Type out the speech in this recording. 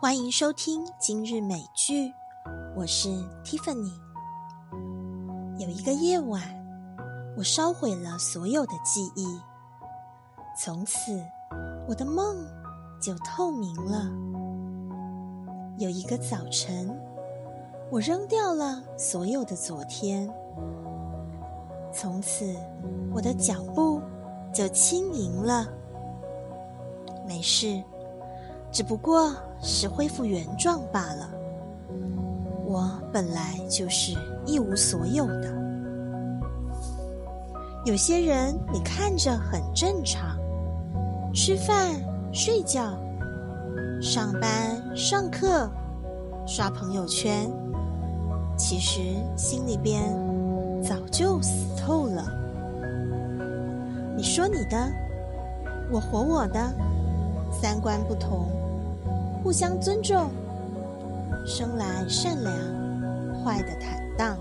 欢迎收听今日美剧，我是 Tiffany。有一个夜晚，我烧毁了所有的记忆，从此我的梦就透明了。有一个早晨，我扔掉了所有的昨天，从此我的脚步就轻盈了。没事。只不过是恢复原状罢了。我本来就是一无所有的。有些人你看着很正常，吃饭、睡觉、上班、上课、刷朋友圈，其实心里边早就死透了。你说你的，我活我的。三观不同，互相尊重，生来善良，坏的坦荡。